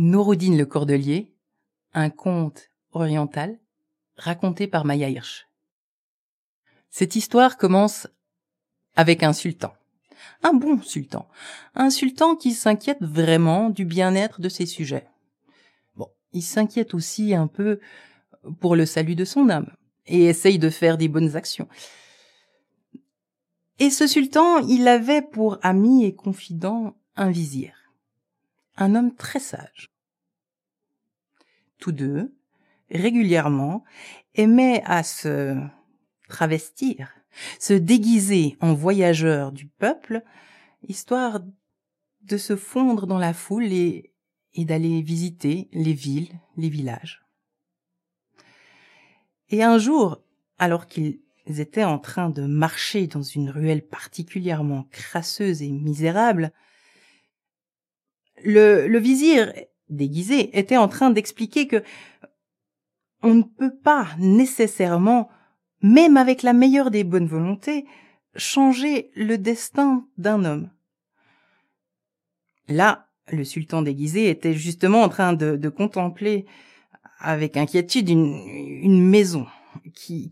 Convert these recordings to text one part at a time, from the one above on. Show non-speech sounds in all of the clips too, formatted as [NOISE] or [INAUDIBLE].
Nouroudine le Cordelier, un conte oriental raconté par Maya Hirsch. Cette histoire commence avec un sultan. Un bon sultan. Un sultan qui s'inquiète vraiment du bien-être de ses sujets. Bon, il s'inquiète aussi un peu pour le salut de son âme et essaye de faire des bonnes actions. Et ce sultan, il avait pour ami et confident un vizir, un homme très sage. Tous deux, régulièrement, aimaient à se travestir, se déguiser en voyageurs du peuple, histoire de se fondre dans la foule et, et d'aller visiter les villes, les villages. Et un jour, alors qu'ils étaient en train de marcher dans une ruelle particulièrement crasseuse et misérable, le, vizir, déguisé, était en train d'expliquer que on ne peut pas nécessairement, même avec la meilleure des bonnes volontés, changer le destin d'un homme. Là, le sultan déguisé était justement en train de, contempler avec inquiétude une, maison qui,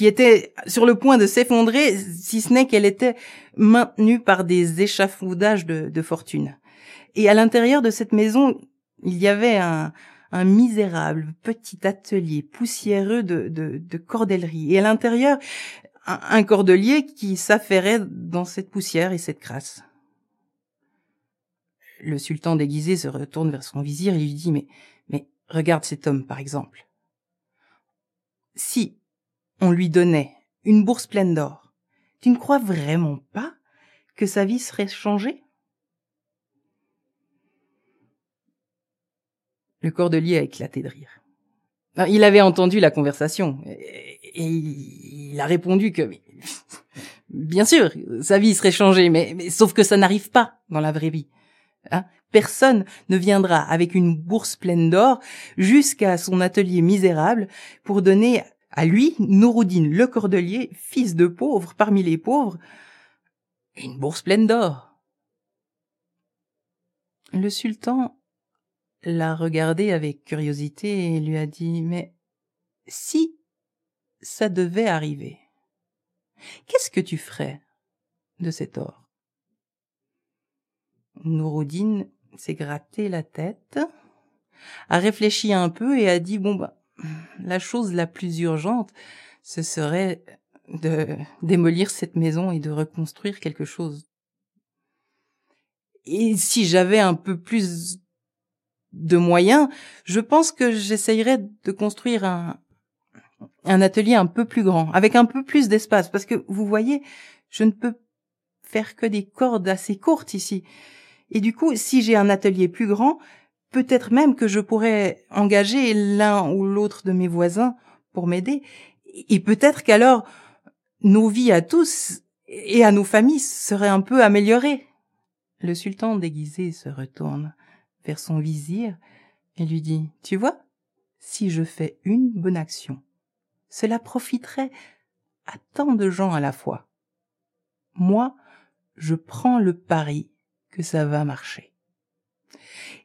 était sur le point de s'effondrer, si ce n'est qu'elle était maintenue par des échafaudages de fortune. Et à l'intérieur de cette maison, il y avait un, misérable petit atelier poussiéreux de, de, de cordellerie. Et à l'intérieur, un, cordelier qui s'affairait dans cette poussière et cette crasse. Le sultan déguisé se retourne vers son vizir et lui dit, mais regarde cet homme, par exemple. Si on lui donnait une bourse pleine d'or, tu ne crois vraiment pas que sa vie serait changée? Le cordelier a éclaté de rire. Il avait entendu la conversation et il a répondu que [LAUGHS] bien sûr, sa vie serait changée, mais, sauf que ça n'arrive pas dans la vraie vie. Hein Personne ne viendra avec une bourse pleine d'or jusqu'à son atelier misérable pour donner à lui, Nouroudine le cordelier, fils de pauvre parmi les pauvres, une bourse pleine d'or. Le sultan l'a regardé avec curiosité et lui a dit Mais si ça devait arriver, qu'est-ce que tu ferais de cet or? Nouroudine s'est gratté la tête, a réfléchi un peu et a dit Bon, bah, la chose la plus urgente, ce serait de démolir cette maison et de reconstruire quelque chose. Et si j'avais un peu plus de moyens, je pense que j'essayerais de construire un, un atelier un peu plus grand, avec un peu plus d'espace, parce que vous voyez, je ne peux faire que des cordes assez courtes ici. Et du coup, si j'ai un atelier plus grand, peut-être même que je pourrais engager l'un ou l'autre de mes voisins pour m'aider. Et peut-être qu'alors, nos vies à tous et à nos familles seraient un peu améliorées. Le sultan déguisé se retourne vers son vizir et lui dit Tu vois, si je fais une bonne action, cela profiterait à tant de gens à la fois. Moi, je prends le pari que ça va marcher.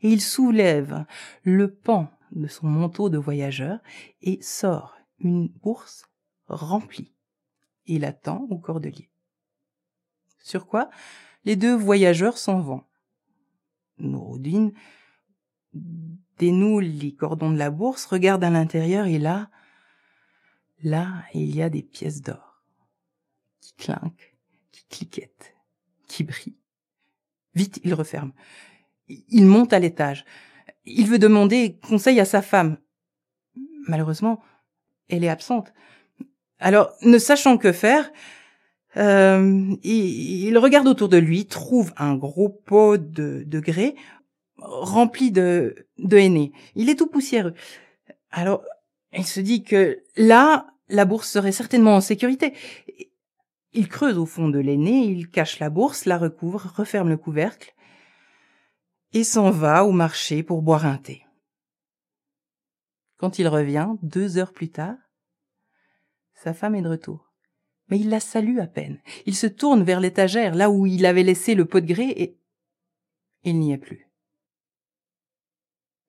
Et il soulève le pan de son manteau de voyageur et sort une bourse remplie. Il attend au cordelier. Sur quoi les deux voyageurs s'en vont. Nouroudine dénoue les cordons de la bourse, regarde à l'intérieur et là, là, il y a des pièces d'or qui clinquent, qui cliquettent, qui brillent. Vite, il referme. Il monte à l'étage. Il veut demander conseil à sa femme. Malheureusement, elle est absente. Alors, ne sachant que faire, euh, il, regarde autour de lui, trouve un gros pot de, de grès rempli de, de. Il est tout poussiéreux. Alors, il se dit que là, la bourse serait certainement en sécurité. Il creuse au fond de l'aîné, il cache la bourse, la recouvre, referme le couvercle et s'en va au marché pour boire un thé. Quand il revient, deux heures plus tard, sa femme est de retour. Mais il la salue à peine. Il se tourne vers l'étagère, là où il avait laissé le pot de grès, et il n'y est plus.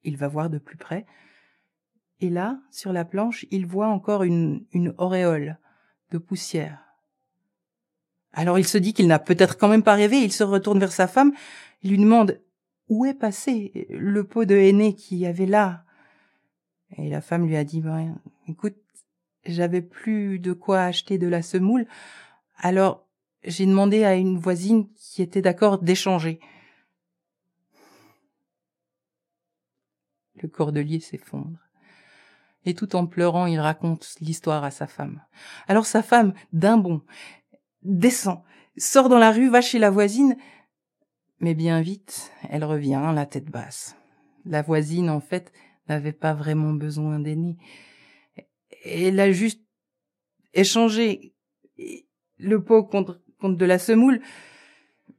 il va voir de plus près. Et là, sur la planche, il voit encore une, auréole de poussière. Alors il se dit qu'il n'a peut-être quand même pas rêvé, il se retourne vers sa femme, il lui demande où est passé le pot de henné qu'il y avait là? Et la femme lui a dit, ben, écoute, j'avais plus de quoi acheter de la semoule, alors j'ai demandé à une voisine qui était d'accord d'échanger. Le cordelier s'effondre. Et tout en pleurant, il raconte l'histoire à sa femme. Alors sa femme, d'un bond, descend, sort dans la rue, va chez la voisine, mais bien vite, elle revient, la tête basse. La voisine, en fait, n'avait pas vraiment besoin d'aînés. Elle a juste échangé le pot contre, contre de la semoule,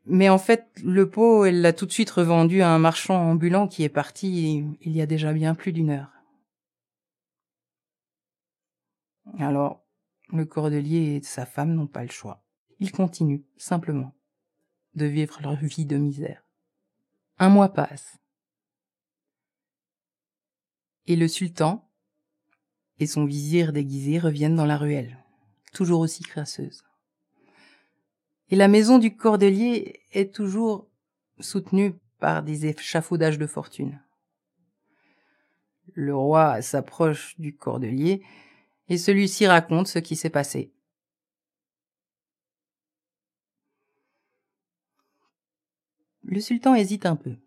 mais en fait, le pot, elle l'a tout de suite revendu à un marchand ambulant qui est parti il y a déjà bien plus d'une heure. Alors, le cordelier et sa femme n'ont pas le choix. Ils continuent, simplement, de vivre leur vie de misère. Un mois passe. Et le sultan et son vizir déguisé reviennent dans la ruelle, toujours aussi crasseuse et la maison du cordelier est toujours soutenue par des échafaudages de fortune. Le roi s'approche du cordelier et celui-ci raconte ce qui s'est passé. Le sultan hésite un peu.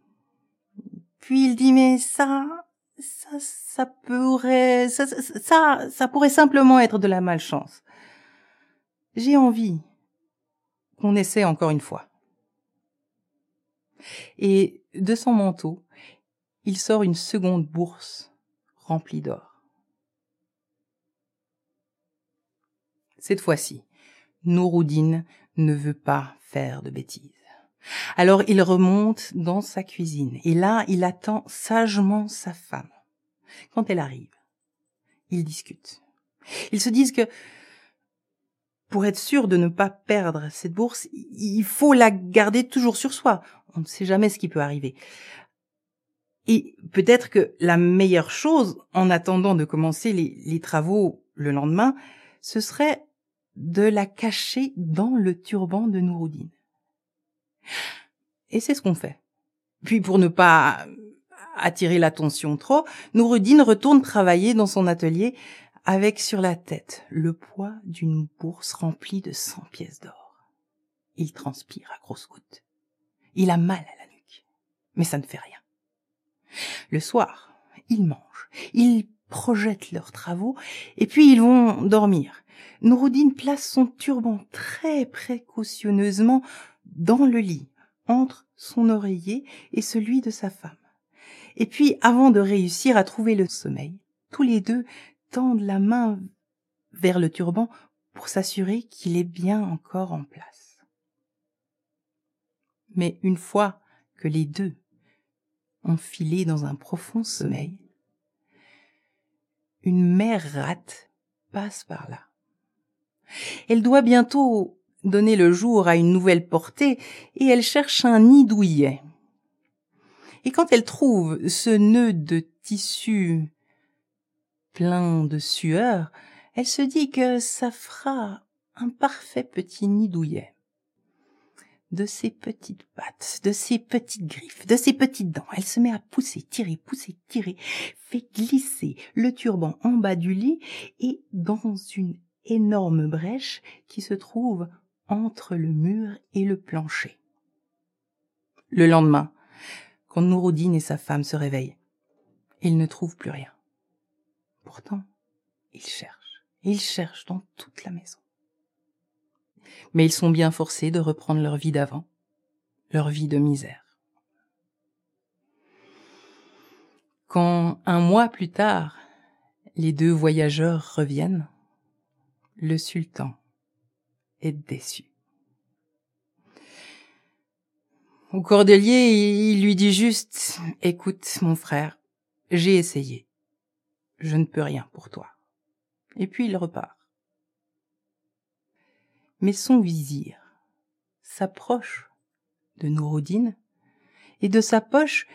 Puis il dit mais ça, ça, ça pourrait, ça, ça, pourrait simplement être de la malchance. J'ai envie qu'on essaie encore une fois. Et de son manteau, il sort une seconde bourse remplie d'or. Cette fois-ci, Nouroudine ne veut pas faire de bêtises. Alors il remonte dans sa cuisine et là il attend sagement sa femme. Quand elle arrive, ils discutent. Ils se disent que pour être sûr de ne pas perdre cette bourse, il faut la garder toujours sur soi. On ne sait jamais ce qui peut arriver. Et peut-être que la meilleure chose, en attendant de commencer les, travaux le lendemain, ce serait de la cacher dans le turban de Nouroudine. Et c'est ce qu'on fait. Puis pour ne pas attirer l'attention trop, Nouroudine retourne travailler dans son atelier avec sur la tête le poids d'une bourse remplie de cent pièces d'or. Il transpire à grosses gouttes. Il a mal à la nuque, mais ça ne fait rien. Le soir, ils mangent, ils projettent leurs travaux, et puis ils vont dormir. Nouroudine place son turban très précautionneusement dans le lit, entre son oreiller et celui de sa femme. Et puis, avant de réussir à trouver le sommeil, tous les deux tendent la main vers le turban pour s'assurer qu'il est bien encore en place. Mais une fois que les deux ont filé dans un profond sommeil, une mère rate passe par là. Elle doit bientôt donner le jour à une nouvelle portée et elle cherche un nid douillet. Et quand elle trouve ce nœud de tissu plein de sueur, elle se dit que ça fera un parfait petit nid douillet. De ses petites pattes, de ses petites griffes, de ses petites dents, elle se met à pousser, tirer, pousser, tirer, fait glisser le turban en bas du lit et dans une énorme brèche qui se trouve entre le mur et le plancher. Le lendemain, quand Nouroudine et sa femme se réveillent, ils ne trouvent plus rien. Pourtant, ils cherchent, ils cherchent dans toute la maison. Mais ils sont bien forcés de reprendre leur vie d'avant, leur vie de misère. Quand un mois plus tard, les deux voyageurs reviennent, le sultan déçu. Au cordelier, il lui dit juste, écoute, mon frère, j'ai essayé je ne peux rien pour toi. Et puis il repart. Mais son vizir s'approche de Nouroudine et de sa poche,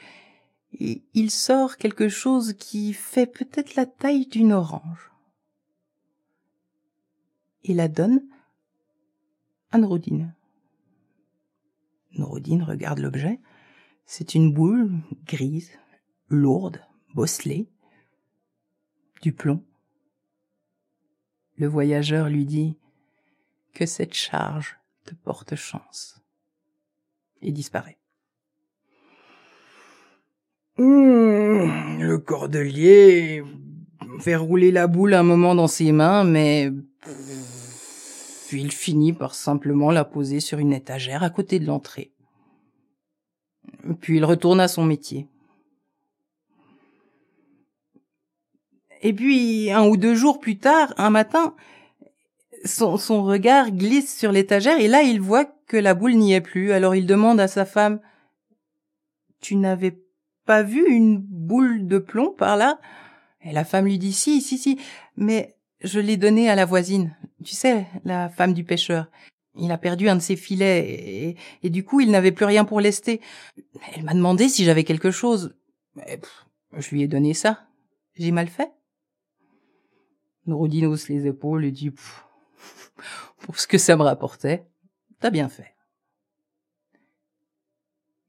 il sort quelque chose qui fait peut-être la taille d'une orange. Il la donne à Nouroudine. Nouroudine regarde l'objet. C'est une boule grise, lourde, bosselée, du plomb. Le voyageur lui dit que cette charge te porte chance et disparaît. Mmh, le cordelier fait rouler la boule un moment dans ses mains, mais puis il finit par simplement la poser sur une étagère à côté de l'entrée. Puis il retourne à son métier. Et puis, un ou deux jours plus tard, un matin, son, regard glisse sur l'étagère et là, il voit que la boule n'y est plus. Alors il demande à sa femme, Tu n'avais pas vu une boule de plomb par là? Et la femme lui dit si, si, si, mais je l'ai donnée à la voisine. Tu sais, la femme du pêcheur. Il a perdu un de ses filets et, du coup il n'avait plus rien pour lester. Elle m'a demandé si j'avais quelque chose. je lui ai donné ça. J'ai mal fait. Nouroudine hausse les épaules et dit [LAUGHS] pour ce que ça me rapportait, t'as bien fait.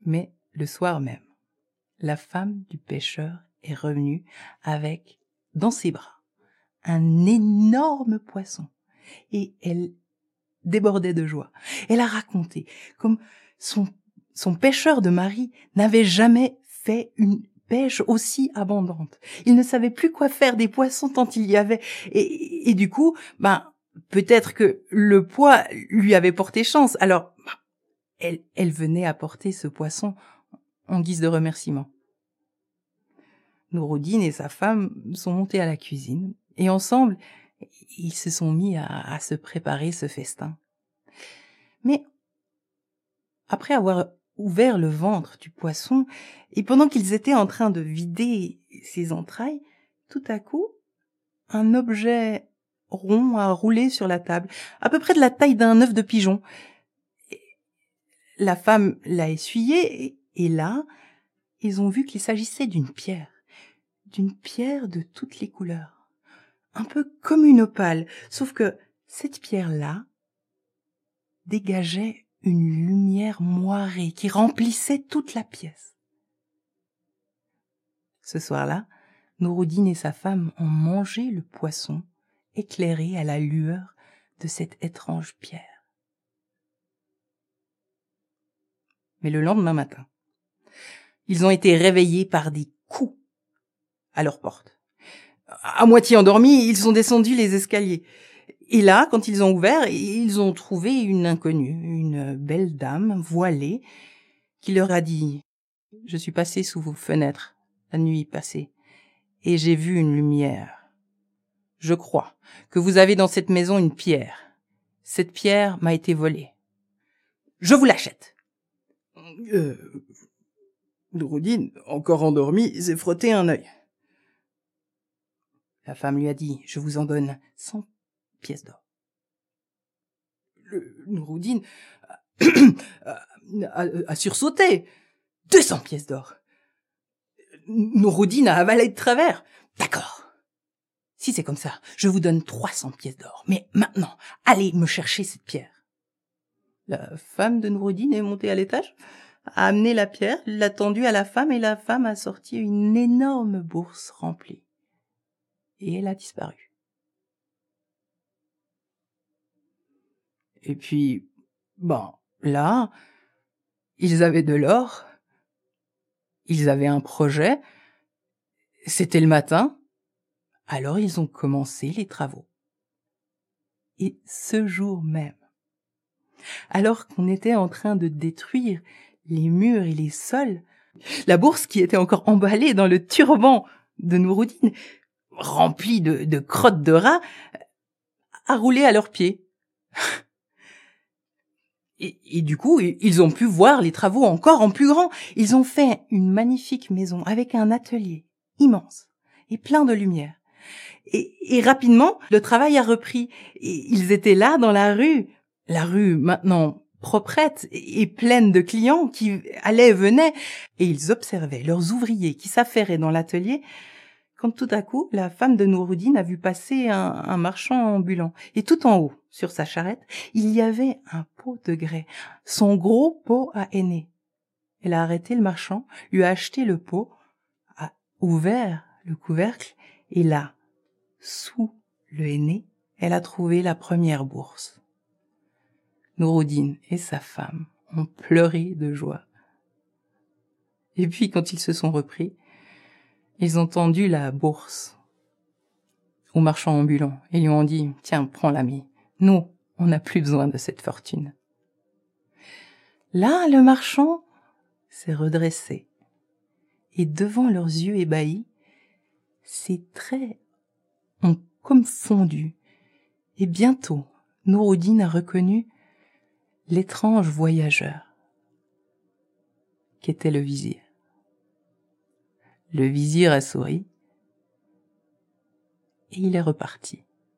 Mais le soir même, la femme du pêcheur est revenue avec, dans ses bras, un énorme poisson. Et elle débordait de joie. Elle a raconté comme son, pêcheur de mari n'avait jamais fait une pêche aussi abondante. Il ne savait plus quoi faire des poissons tant il y avait. Et, du coup, ben, peut-être que le poids lui avait porté chance. Alors, ben, elle, elle venait apporter ce poisson en guise de remerciement. Nouroudine et sa femme sont montés à la cuisine et ensemble, ils se sont mis à, se préparer ce festin. Mais après avoir ouvert le ventre du poisson, et pendant qu'ils étaient en train de vider ses entrailles, tout à coup, un objet rond a roulé sur la table, à peu près de la taille d'un œuf de pigeon. La femme l'a essuyé, et là, ils ont vu qu'il s'agissait d'une pierre d'une pierre de toutes les couleurs, un peu comme une opale, sauf que cette pierre-là dégageait une lumière moirée qui remplissait toute la pièce. Ce soir-là, Nouroudine et sa femme ont mangé le poisson éclairé à la lueur de cette étrange pierre. Mais le lendemain matin, ils ont été réveillés par des coups à leur porte. À moitié endormis, ils sont descendus les escaliers. Et là, quand ils ont ouvert, ils ont trouvé une inconnue, une belle dame voilée, qui leur a dit ⁇ Je suis passé sous vos fenêtres la nuit passée, et j'ai vu une lumière. Je crois que vous avez dans cette maison une pierre. Cette pierre m'a été volée. Je vous l'achète. Euh, encore endormi, s'est frotté un œil. La femme lui a dit, je vous en donne cent pièces d'or. Le Nouroudine a, sursauté. Deux cents pièces d'or. Nouroudine a avalé de travers. D'accord. Si c'est comme ça, je vous donne trois cents pièces d'or. Mais maintenant, allez me chercher cette pierre. La femme de Nouroudine est montée à l'étage, a amené la pierre, l'a tendue à la femme et la femme a sorti une énorme bourse remplie et elle a disparu. Et puis, bon, là, ils avaient de l'or, ils avaient un projet, c'était le matin, alors ils ont commencé les travaux. Et ce jour même, alors qu'on était en train de détruire les murs et les sols, la bourse qui était encore emballée dans le turban de Nouroudine remplis de, crottes de rats, à rouler à leurs pieds. [LAUGHS] Et, du coup, ils ont pu voir les travaux encore en plus grand. Ils ont fait une magnifique maison avec un atelier immense et plein de lumière. Et, et rapidement, le travail a repris. Et ils étaient là dans la rue, la rue maintenant proprettes et pleines de clients qui allaient et venaient, et ils observaient leurs ouvriers qui s'affairaient dans l'atelier, quand tout à coup, la femme de Nouroudine a vu passer un, marchand ambulant. Et tout en haut, sur sa charrette, il y avait un pot de grès, son gros pot à henné. Elle a arrêté le marchand, lui a acheté le pot, a ouvert le couvercle, et là, sous le henné, elle a trouvé la première bourse. Nouroudine et sa femme ont pleuré de joie. Et puis, quand ils se sont repris, ils ont tendu la bourse au marchand ambulant et lui ont dit Tiens, prends l'ami, nous, on n'a plus besoin de cette fortune. Là, le marchand s'est redressé et devant leurs yeux ébahis, ses traits ont comme fondu et bientôt Nouroudine a reconnu l'étrange voyageur qu'était le vizir. Le vizir a souri et il est reparti.